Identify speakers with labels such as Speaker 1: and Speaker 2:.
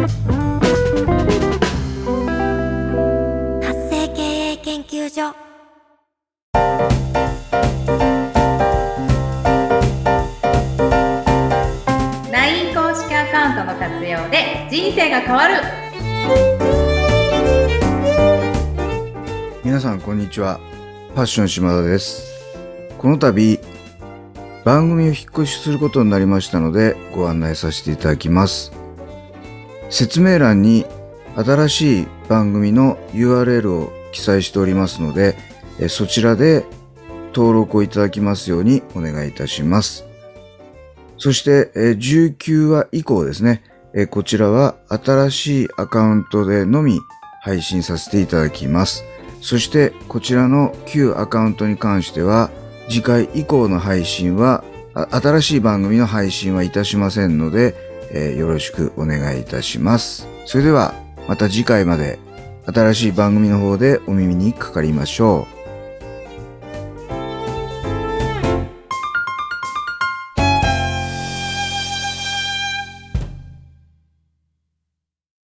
Speaker 1: 発生経営研究所。
Speaker 2: ライン公式アカウントの活用で人生が変わる。
Speaker 3: 皆さんこんにちは。ファッション島田です。この度番組を引っ越しすることになりましたのでご案内させていただきます説明欄に新しい番組の URL を記載しておりますのでそちらで登録をいただきますようにお願いいたします。そして19話以降ですねこちらは新しいアカウントでのみ配信させていただきます。そしてこちらの旧アカウントに関しては次回以降の配信は新しい番組の配信はいたしませんので、えーよろしくお願いいたします。それではまた次回まで新しい番組の方でお耳にかかりましょう。